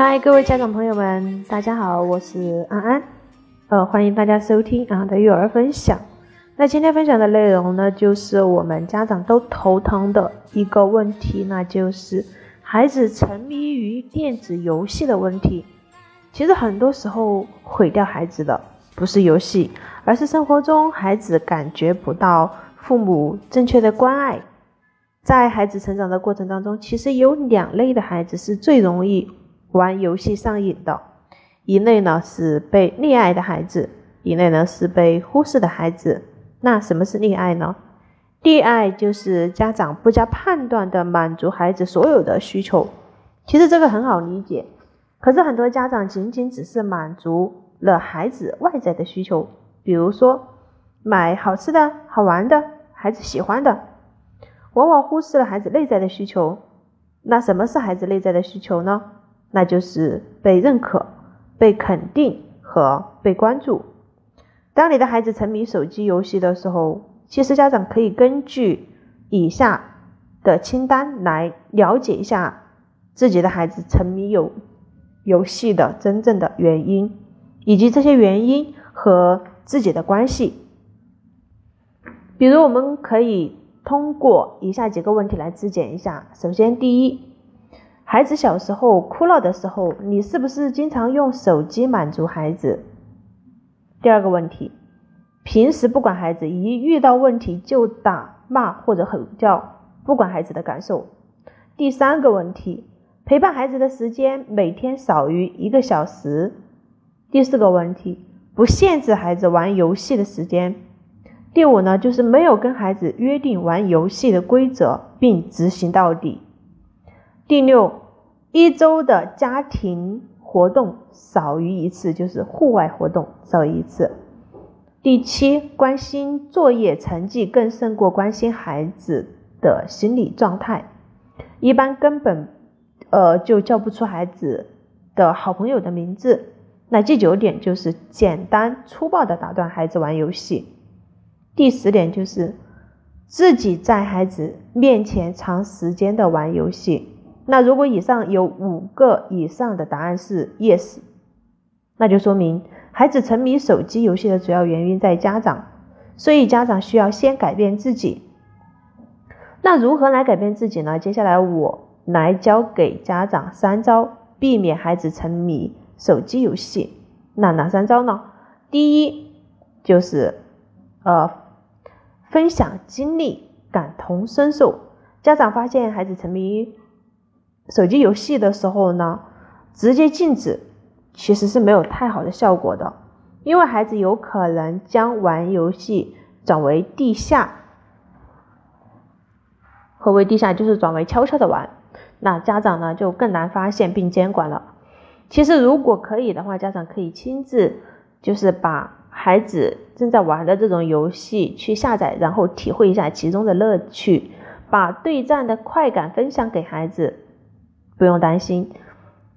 嗨，各位家长朋友们，大家好，我是安安，呃，欢迎大家收听安安的育儿分享。那今天分享的内容呢，就是我们家长都头疼的一个问题，那就是孩子沉迷于电子游戏的问题。其实很多时候毁掉孩子的不是游戏，而是生活中孩子感觉不到父母正确的关爱。在孩子成长的过程当中，其实有两类的孩子是最容易。玩游戏上瘾的一类呢，是被溺爱的孩子；一类呢，是被忽视的孩子。那什么是溺爱呢？溺爱就是家长不加判断的满足孩子所有的需求。其实这个很好理解，可是很多家长仅仅只是满足了孩子外在的需求，比如说买好吃的好玩的，孩子喜欢的，往往忽视了孩子内在的需求。那什么是孩子内在的需求呢？那就是被认可、被肯定和被关注。当你的孩子沉迷手机游戏的时候，其实家长可以根据以下的清单来了解一下自己的孩子沉迷游游戏的真正的原因，以及这些原因和自己的关系。比如，我们可以通过以下几个问题来自检一下。首先，第一。孩子小时候哭闹的时候，你是不是经常用手机满足孩子？第二个问题，平时不管孩子，一遇到问题就打骂或者吼叫，不管孩子的感受。第三个问题，陪伴孩子的时间每天少于一个小时。第四个问题，不限制孩子玩游戏的时间。第五呢，就是没有跟孩子约定玩游戏的规则并执行到底。第六，一周的家庭活动少于一次，就是户外活动少于一次。第七，关心作业成绩更胜过关心孩子的心理状态，一般根本呃就叫不出孩子的好朋友的名字。那第九点就是简单粗暴的打断孩子玩游戏。第十点就是自己在孩子面前长时间的玩游戏。那如果以上有五个以上的答案是 yes，那就说明孩子沉迷手机游戏的主要原因在家长，所以家长需要先改变自己。那如何来改变自己呢？接下来我来教给家长三招，避免孩子沉迷手机游戏。那哪三招呢？第一就是呃分享经历，感同身受。家长发现孩子沉迷。手机游戏的时候呢，直接禁止其实是没有太好的效果的，因为孩子有可能将玩游戏转为地下。何为地下？就是转为悄悄的玩，那家长呢就更难发现并监管了。其实如果可以的话，家长可以亲自就是把孩子正在玩的这种游戏去下载，然后体会一下其中的乐趣，把对战的快感分享给孩子。不用担心，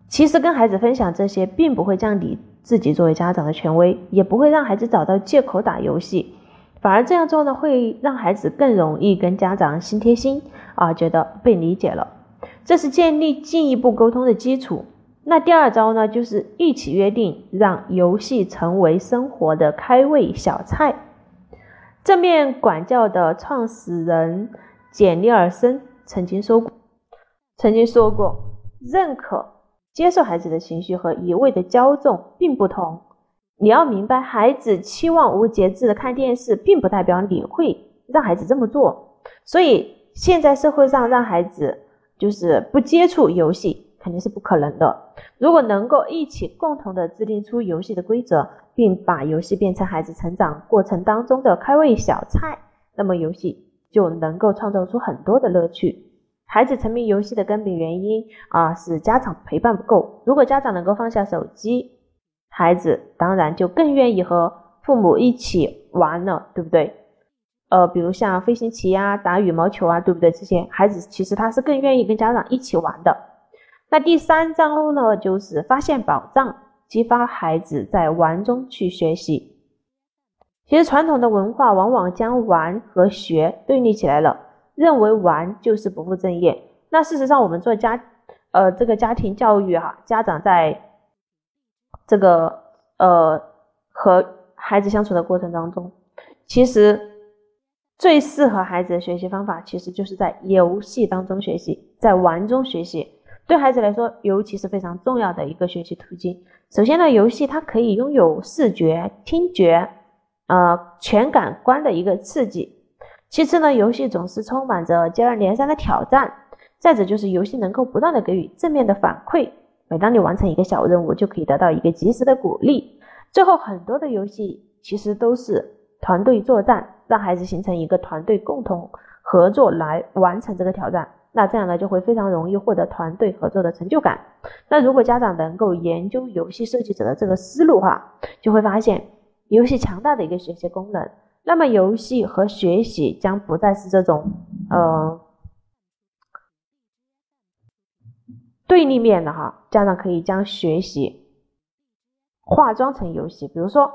其实跟孩子分享这些，并不会降低自己作为家长的权威，也不会让孩子找到借口打游戏，反而这样做呢，会让孩子更容易跟家长心贴心啊，觉得被理解了，这是建立进一步沟通的基础。那第二招呢，就是一起约定，让游戏成为生活的开胃小菜。正面管教的创始人简·尼尔森曾经说过，曾经说过。认可、接受孩子的情绪和一味的骄纵并不同。你要明白，孩子期望无节制的看电视，并不代表你会让孩子这么做。所以，现在社会上让孩子就是不接触游戏，肯定是不可能的。如果能够一起共同的制定出游戏的规则，并把游戏变成孩子成长过程当中的开胃小菜，那么游戏就能够创造出很多的乐趣。孩子沉迷游戏的根本原因啊，是家长陪伴不够。如果家长能够放下手机，孩子当然就更愿意和父母一起玩了，对不对？呃，比如像飞行棋啊、打羽毛球啊，对不对？这些孩子其实他是更愿意跟家长一起玩的。那第三招呢，就是发现宝藏，激发孩子在玩中去学习。其实传统的文化往往将玩和学对立起来了。认为玩就是不务正业。那事实上，我们做家呃这个家庭教育哈，家长在这个呃和孩子相处的过程当中，其实最适合孩子的学习方法，其实就是在游戏当中学习，在玩中学习。对孩子来说，尤其是非常重要的一个学习途径。首先呢，游戏它可以拥有视觉、听觉，呃，全感官的一个刺激。其次呢，游戏总是充满着接二连三的挑战。再者就是游戏能够不断的给予正面的反馈，每当你完成一个小任务，就可以得到一个及时的鼓励。最后，很多的游戏其实都是团队作战，让孩子形成一个团队共同合作来完成这个挑战。那这样呢，就会非常容易获得团队合作的成就感。那如果家长能够研究游戏设计者的这个思路哈，就会发现游戏强大的一个学习功能。那么游戏和学习将不再是这种呃对立面的哈。家长可以将学习化妆成游戏，比如说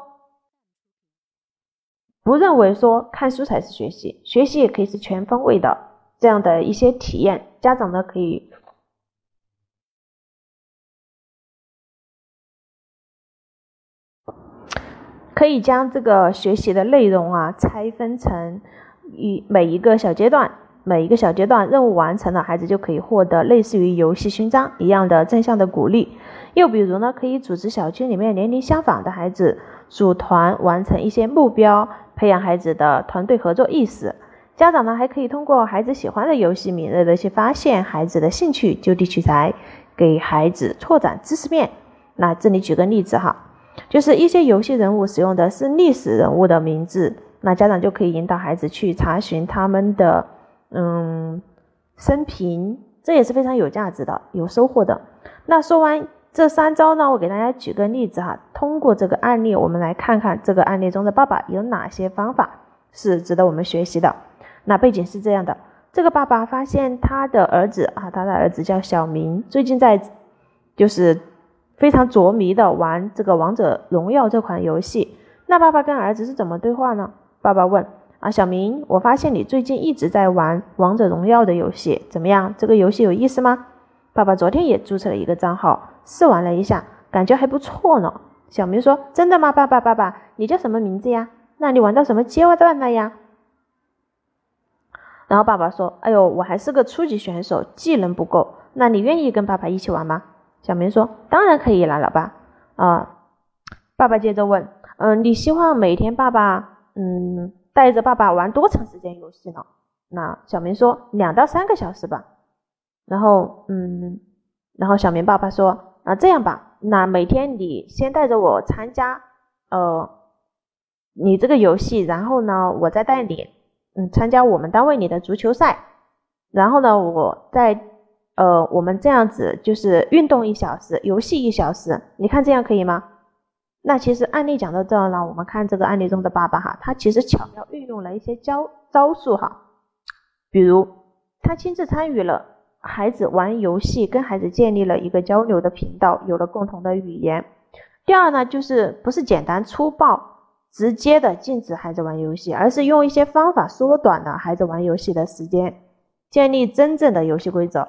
不认为说看书才是学习，学习也可以是全方位的。这样的一些体验，家长呢可以可以将这个学习的内容啊拆分成一每一个小阶段，每一个小阶段任务完成了，孩子就可以获得类似于游戏勋章一样的正向的鼓励。又比如呢，可以组织小区里面年龄相仿的孩子组团完成一些目标，培养孩子的团队合作意识。家长呢还可以通过孩子喜欢的游戏，敏锐的去发现孩子的兴趣，就地取材，给孩子拓展知识面。那这里举个例子哈，就是一些游戏人物使用的是历史人物的名字，那家长就可以引导孩子去查询他们的嗯生平，这也是非常有价值的、有收获的。那说完这三招呢，我给大家举个例子哈，通过这个案例，我们来看看这个案例中的爸爸有哪些方法是值得我们学习的。那背景是这样的，这个爸爸发现他的儿子啊，他的儿子叫小明，最近在就是非常着迷的玩这个王者荣耀这款游戏。那爸爸跟儿子是怎么对话呢？爸爸问啊，小明，我发现你最近一直在玩王者荣耀的游戏，怎么样？这个游戏有意思吗？爸爸昨天也注册了一个账号，试玩了一下，感觉还不错呢。小明说：“真的吗？爸爸，爸爸，你叫什么名字呀？那你玩到什么阶段了呀？”然后爸爸说：“哎呦，我还是个初级选手，技能不够。那你愿意跟爸爸一起玩吗？”小明说：“当然可以了，老爸。”啊，爸爸接着问：“嗯，你希望每天爸爸嗯带着爸爸玩多长时间游戏呢？”那小明说：“两到三个小时吧。”然后嗯，然后小明爸爸说：“啊，这样吧，那每天你先带着我参加呃你这个游戏，然后呢，我再带你。”嗯，参加我们单位里的足球赛，然后呢，我再呃，我们这样子就是运动一小时，游戏一小时，你看这样可以吗？那其实案例讲到这儿呢，我们看这个案例中的爸爸哈，他其实巧妙运用了一些招招数哈，比如他亲自参与了孩子玩游戏，跟孩子建立了一个交流的频道，有了共同的语言。第二呢，就是不是简单粗暴。直接的禁止孩子玩游戏，而是用一些方法缩短了孩子玩游戏的时间，建立真正的游戏规则。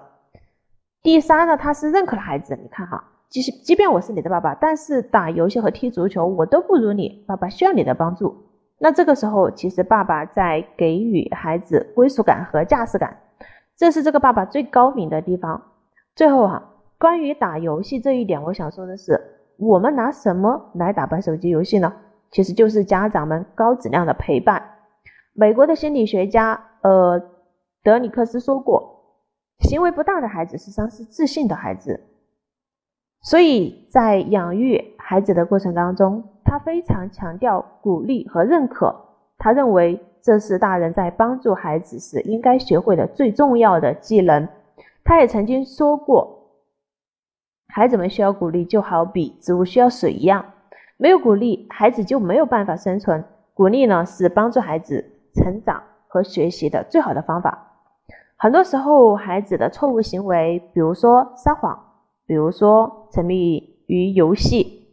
第三呢，他是认可了孩子。你看哈，即使即便我是你的爸爸，但是打游戏和踢足球我都不如你，爸爸需要你的帮助。那这个时候，其实爸爸在给予孩子归属感和价值感，这是这个爸爸最高明的地方。最后哈，关于打游戏这一点，我想说的是，我们拿什么来打败手机游戏呢？其实就是家长们高质量的陪伴。美国的心理学家呃德里克斯说过，行为不大的孩子是丧失自信的孩子。所以在养育孩子的过程当中，他非常强调鼓励和认可。他认为这是大人在帮助孩子时应该学会的最重要的技能。他也曾经说过，孩子们需要鼓励，就好比植物需要水一样。没有鼓励，孩子就没有办法生存。鼓励呢，是帮助孩子成长和学习的最好的方法。很多时候，孩子的错误行为，比如说撒谎，比如说沉迷于游戏，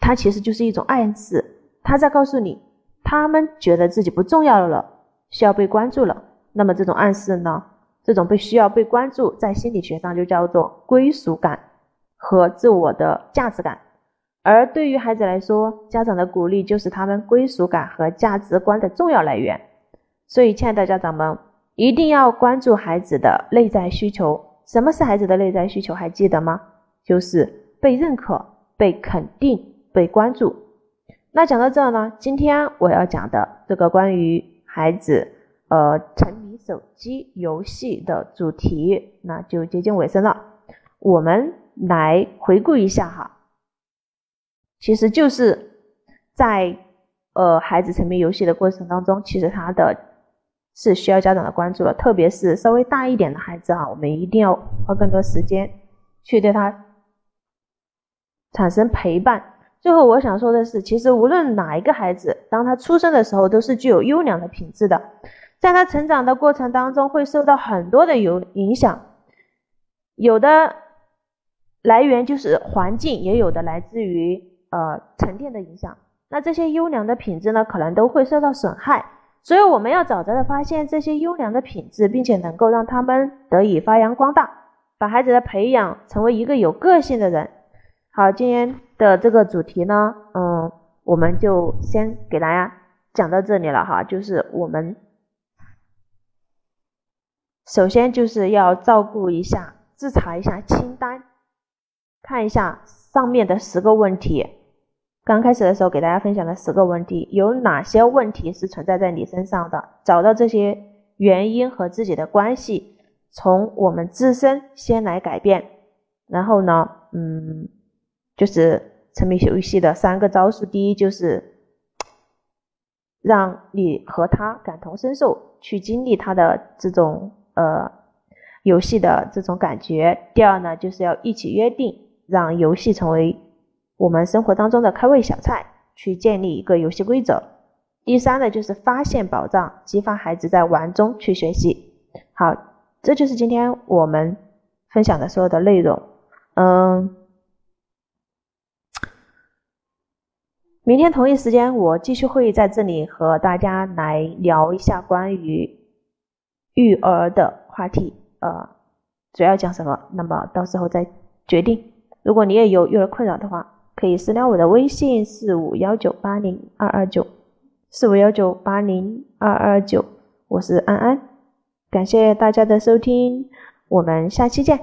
它其实就是一种暗示，他在告诉你，他们觉得自己不重要了，需要被关注了。那么这种暗示呢，这种被需要被关注，在心理学上就叫做归属感和自我的价值感。而对于孩子来说，家长的鼓励就是他们归属感和价值观的重要来源。所以，亲爱的家长们，一定要关注孩子的内在需求。什么是孩子的内在需求？还记得吗？就是被认可、被肯定、被关注。那讲到这呢，今天我要讲的这个关于孩子呃沉迷手机游戏的主题，那就接近尾声了。我们来回顾一下哈。其实就是在呃孩子沉迷游戏的过程当中，其实他的是需要家长的关注了，特别是稍微大一点的孩子啊，我们一定要花更多时间去对他产生陪伴。最后我想说的是，其实无论哪一个孩子，当他出生的时候都是具有优良的品质的，在他成长的过程当中会受到很多的有影响，有的来源就是环境，也有的来自于。呃，沉淀的影响，那这些优良的品质呢，可能都会受到损害。所以我们要早早的发现这些优良的品质，并且能够让他们得以发扬光大，把孩子的培养成为一个有个性的人。好，今天的这个主题呢，嗯，我们就先给大家讲到这里了哈。就是我们首先就是要照顾一下，自查一下清单，看一下上面的十个问题。刚开始的时候给大家分享了十个问题，有哪些问题是存在在你身上的？找到这些原因和自己的关系，从我们自身先来改变。然后呢，嗯，就是沉迷游戏的三个招数。第一就是让你和他感同身受，去经历他的这种呃游戏的这种感觉。第二呢，就是要一起约定，让游戏成为。我们生活当中的开胃小菜，去建立一个游戏规则。第三呢，就是发现宝藏，激发孩子在玩中去学习。好，这就是今天我们分享的所有的内容。嗯，明天同一时间，我继续会在这里和大家来聊一下关于育儿的话题。呃，主要讲什么？那么到时候再决定。如果你也有育儿困扰的话，可以私聊我的微信四五幺九八零二二九，四五幺九八零二二九，我是安安，感谢大家的收听，我们下期见。